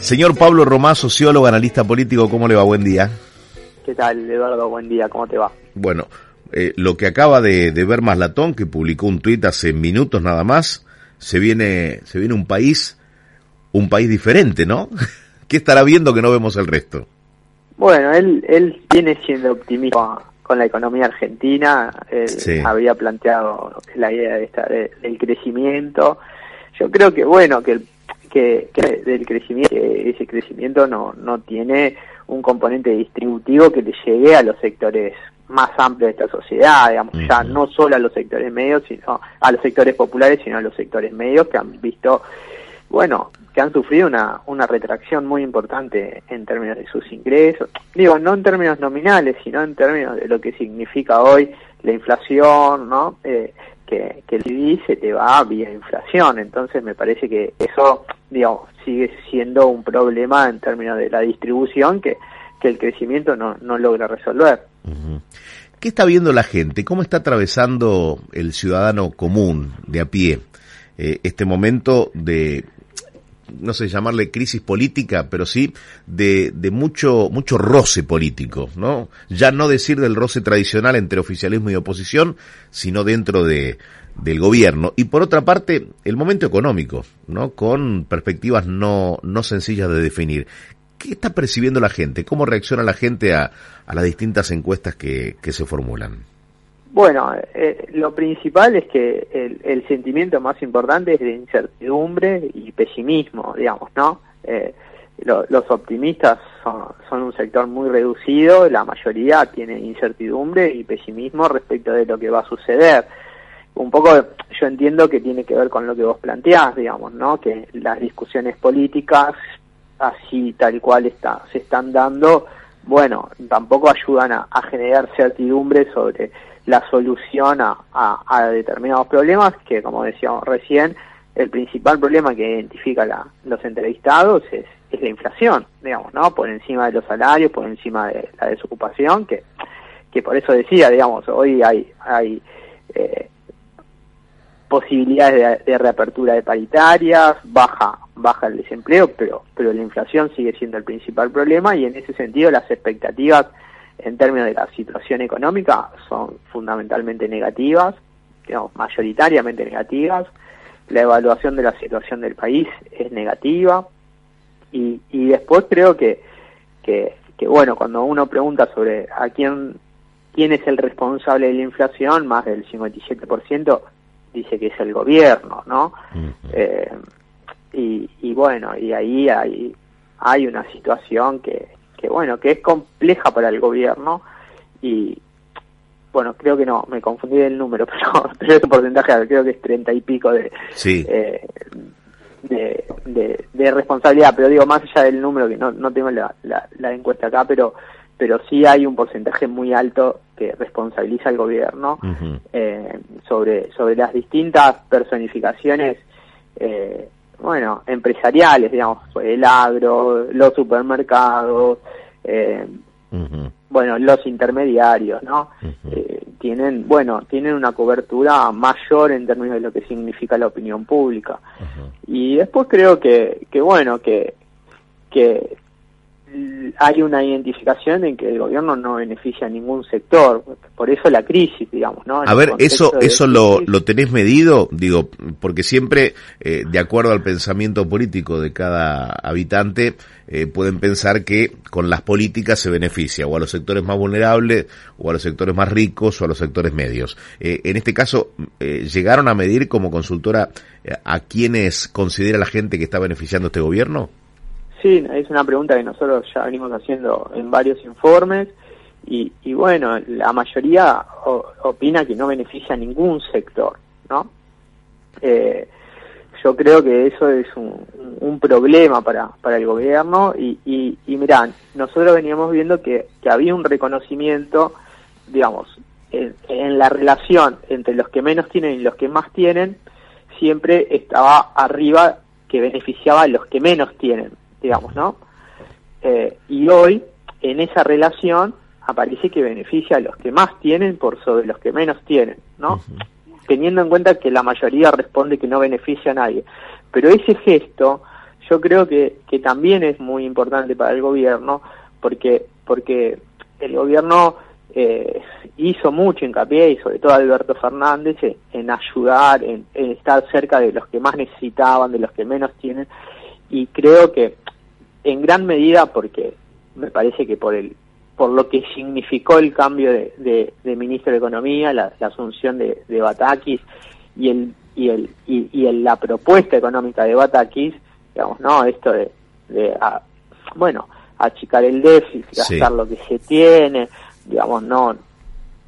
Señor Pablo Romá, sociólogo, analista político, ¿cómo le va? Buen día. ¿Qué tal, Eduardo? Buen día, ¿cómo te va? Bueno, eh, lo que acaba de, de ver Maslatón, que publicó un tuit hace minutos nada más, se viene, se viene un país, un país diferente, ¿no? ¿Qué estará viendo que no vemos el resto? Bueno, él, él viene siendo optimista con la economía argentina, él Sí. había planteado la idea de esta, de- del crecimiento. Yo creo que, bueno, que, el- que, que del crecimiento, que ese crecimiento no, no tiene un componente distributivo que le llegue a los sectores más amplios de esta sociedad, digamos, ya no solo a los sectores medios, sino a los sectores populares, sino a los sectores medios que han visto bueno, que han sufrido una, una retracción muy importante en términos de sus ingresos. Digo, no en términos nominales, sino en términos de lo que significa hoy la inflación, ¿no? Eh, que, el PIB se te va vía inflación. Entonces me parece que eso, digo, sigue siendo un problema en términos de la distribución que, que el crecimiento no, no logra resolver. ¿Qué está viendo la gente? ¿Cómo está atravesando el ciudadano común de a pie eh, este momento de, no sé, llamarle crisis política, pero sí de, de mucho, mucho roce político, ¿no? Ya no decir del roce tradicional entre oficialismo y oposición, sino dentro de, del gobierno. Y por otra parte, el momento económico, ¿no? Con perspectivas no, no sencillas de definir. ¿Qué está percibiendo la gente? ¿Cómo reacciona la gente a, a las distintas encuestas que, que se formulan? Bueno, eh, lo principal es que el, el sentimiento más importante es de incertidumbre y pesimismo, digamos, ¿no? Eh, lo- los optimistas son, son un sector muy reducido, la mayoría tiene incertidumbre y pesimismo respecto de lo que va a suceder. Un poco yo entiendo que tiene que ver con lo que vos planteás, digamos, ¿no? Que las discusiones políticas, así tal cual está, se están dando, bueno, tampoco ayudan a, generar certidumbre sobre la solución a determinados problemas que, como decíamos recién, el principal problema que identifica la- los entrevistados es, es la inflación, digamos, ¿no? Por encima de los salarios, por encima de la desocupación, que, que por eso decía, digamos, hoy hay, hay eh, posibilidades de, de reapertura de paritarias, baja baja el desempleo, pero pero la inflación sigue siendo el principal problema y en ese sentido las expectativas en términos de la situación económica son fundamentalmente negativas, digamos, mayoritariamente negativas. La evaluación de la situación del país es negativa y, y después creo que, que, que, bueno, cuando uno pregunta sobre a quién, quién es el responsable de la inflación, más del 57% dice que es el gobierno, ¿no? Eh, y, y bueno, y ahí hay, hay una situación que, que, bueno, que es compleja para el gobierno y, bueno, creo que no, me confundí del número, pero, pero ese porcentaje creo que es treinta y pico de, Sí. eh, de, de, de responsabilidad, pero digo, más allá del número, que no, no tengo la, la, la encuesta acá, pero pero sí hay un porcentaje muy alto que responsabiliza al gobierno eh, sobre sobre las distintas personificaciones eh, bueno empresariales digamos el agro los supermercados eh, bueno los intermediarios no. Eh, tienen bueno tienen una cobertura mayor en términos de lo que significa la opinión pública. Y después creo que, que bueno, que, que hay una identificación en que el gobierno no beneficia a ningún sector, por eso la crisis, digamos, ¿no? En A ver, eso, eso lo, lo tenés medido, digo, porque siempre, eh, de acuerdo al pensamiento político de cada habitante, eh, pueden pensar que con las políticas se beneficia o a los sectores más vulnerables, o a los sectores más ricos, o a los sectores medios. Eh, en este caso, eh, ¿llegaron a medir como consultora eh, a quienes considera la gente que está beneficiando este gobierno? Sí, es una pregunta que nosotros ya venimos haciendo en varios informes y, y bueno, la mayoría o- opina que no beneficia a ningún sector, ¿no? Eh, yo creo que eso es un, un problema para, para el gobierno y, y, mirá, nosotros veníamos viendo que, que había un reconocimiento, digamos, en, en, la relación entre los que menos tienen y los que más tienen, siempre estaba arriba que beneficiaba a los que menos tienen, digamos, ¿no? Eh, y hoy, en esa relación, aparece que beneficia a los que más tienen por sobre los que menos tienen, ¿no? Teniendo en cuenta que la mayoría responde que no beneficia a nadie. Pero ese gesto yo creo que, que también es muy importante para el gobierno porque, porque el gobierno eh, hizo mucho hincapié, y sobre todo Alberto Fernández, en, ayudar, en, estar cerca de los que más necesitaban, de los que menos tienen, y creo que en gran medida porque me parece que por el por lo que significó el cambio de, de, ministro de Economía, la, asunción de, de Batakis y el y el y, la propuesta económica de Batakis, digamos, no, esto de, de bueno, achicar el déficit, gastar lo que se tiene, digamos, no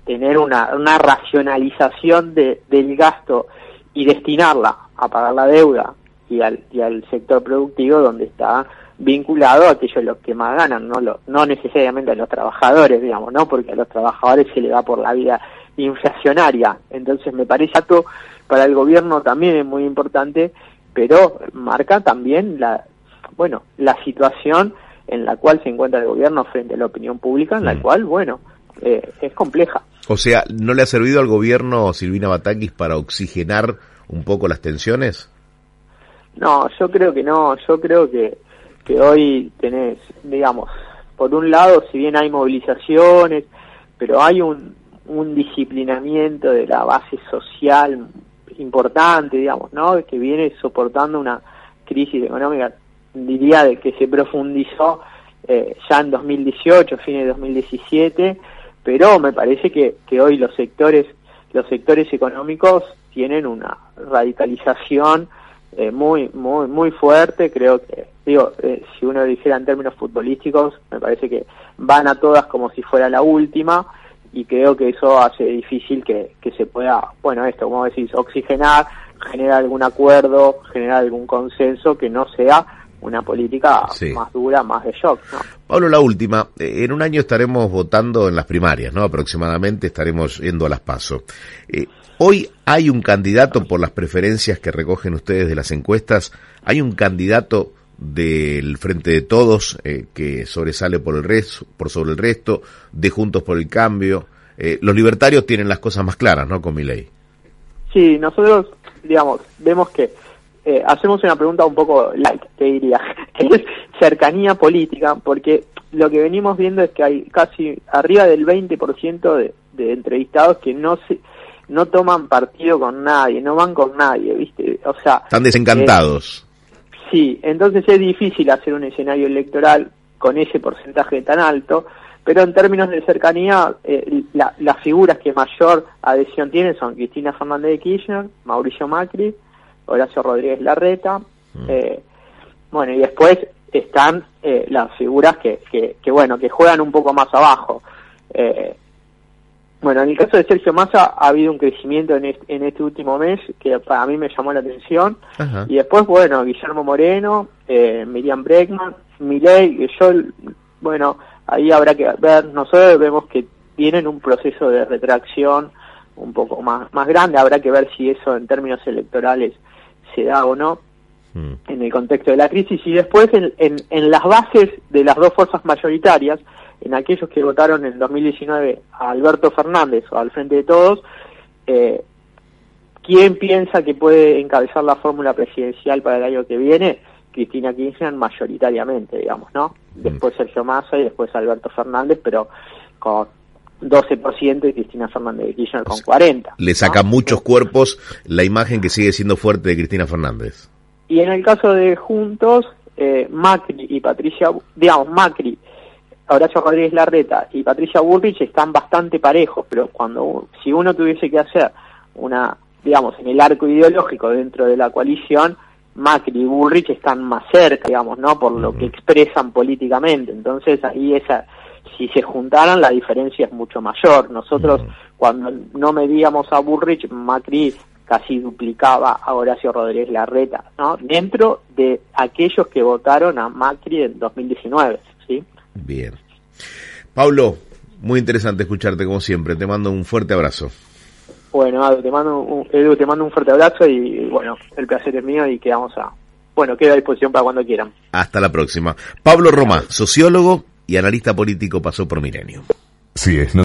tener una, una racionalización de, del gasto y destinarla a pagar la deuda y al, y al sector productivo donde está vinculado a aquellos los que más ganan, no lo, no necesariamente a los trabajadores, digamos, ¿no? Porque a los trabajadores se le va por la vida inflacionaria. Entonces me parece que para el gobierno también es muy importante, pero marca también la, bueno, la situación en la cual se encuentra el gobierno frente a la opinión pública, en la mm. cual, bueno, eh, es compleja. O sea, ¿no le ha servido al gobierno Silvina Batakis para oxigenar un poco las tensiones? No, yo creo que no, yo creo que, que hoy tenés, digamos, por un lado, si bien hay movilizaciones, pero hay un, disciplinamiento de la base social importante, digamos, ¿no? Que viene soportando una crisis económica diría de que se profundizó eh, ya en 2018, fines de 2017, pero me parece que, que hoy los sectores los sectores económicos tienen una radicalización eh, muy muy muy fuerte. Creo que digo eh, si uno dijera en términos futbolísticos me parece que van a todas como si fuera la última y creo que eso hace difícil que, que se pueda bueno esto como decís oxigenar generar algún acuerdo generar algún consenso que no sea una política más dura, más de shock. ¿no? Pablo, la última. Eh, en un año estaremos votando en las primarias, ¿no? Aproximadamente estaremos yendo a las PASO. Eh, hoy hay un candidato por las preferencias que recogen ustedes de las encuestas. Hay un candidato del Frente de Todos eh, que sobresale por el resto, por sobre el resto, de Juntos por el Cambio. Eh, los libertarios tienen las cosas más claras, ¿no? Con mi ley. Sí, nosotros, digamos, vemos que eh, hacemos una pregunta un poco like, te diría, que es cercanía política, porque lo que venimos viendo es que hay casi arriba del 20% de, de entrevistados que no se no toman partido con nadie, no van con nadie, ¿viste? O sea, están desencantados. Eh, sí, entonces es difícil hacer un escenario electoral con ese porcentaje tan alto, pero en términos de cercanía, eh, las figuras que mayor adhesión tienen son Cristina Fernández de Kirchner, Mauricio Macri, Horacio Rodríguez Larreta. Mm. Eh, bueno, y después están eh, las figuras que, que, bueno, que juegan un poco más abajo. Eh, bueno, en el caso de Sergio Massa ha habido un crecimiento en este, en este último mes que para mí me llamó la atención. Y después, bueno, Guillermo Moreno, Miriam Bregman, Miley, yo, bueno, ahí habrá que ver, nosotros vemos que tienen un proceso de retracción un poco más, más grande, habrá que ver si eso en términos electorales se da o no mm. en el contexto de la crisis y después en, en, las bases de las dos fuerzas mayoritarias, en aquellos que votaron en 2019 a Alberto Fernández o al Frente de Todos, eh, ¿quién piensa que puede encabezar la fórmula presidencial para el año que viene? Cristina Kirchner mayoritariamente, digamos, ¿no? Mm. Después Sergio Massa y después Alberto Fernández, pero con 12% y Cristina Fernández de Kirchner con 40. Le saca muchos cuerpos la imagen que sigue siendo fuerte de Cristina Fernández. Y en el caso de Juntos, eh, Macri y Patricia, digamos, Macri, Horacio Rodríguez Larreta y Patricia Bullrich están bastante parejos, pero cuando si uno tuviese que hacer una, digamos, en el arco ideológico dentro de la coalición, Macri y Bullrich están más cerca, digamos, ¿no? Por lo que expresan políticamente. Entonces ahí esa si se juntaran la diferencia es mucho mayor. Nosotros cuando no medíamos a Burrich, Macri casi duplicaba a Horacio Rodríguez Larreta, ¿no? Dentro de aquellos que votaron a Macri en 2019, ¿sí? Bien. Pablo, muy interesante escucharte como siempre. Te mando un fuerte abrazo. Bueno, Edu, te mando un, Edu, te mando un fuerte abrazo y bueno, el placer es mío y quedamos a... Bueno, queda a disposición para cuando quieran. Hasta la próxima. Pablo Roma, sociólogo y analista político, pasó por Milenio. Sí, es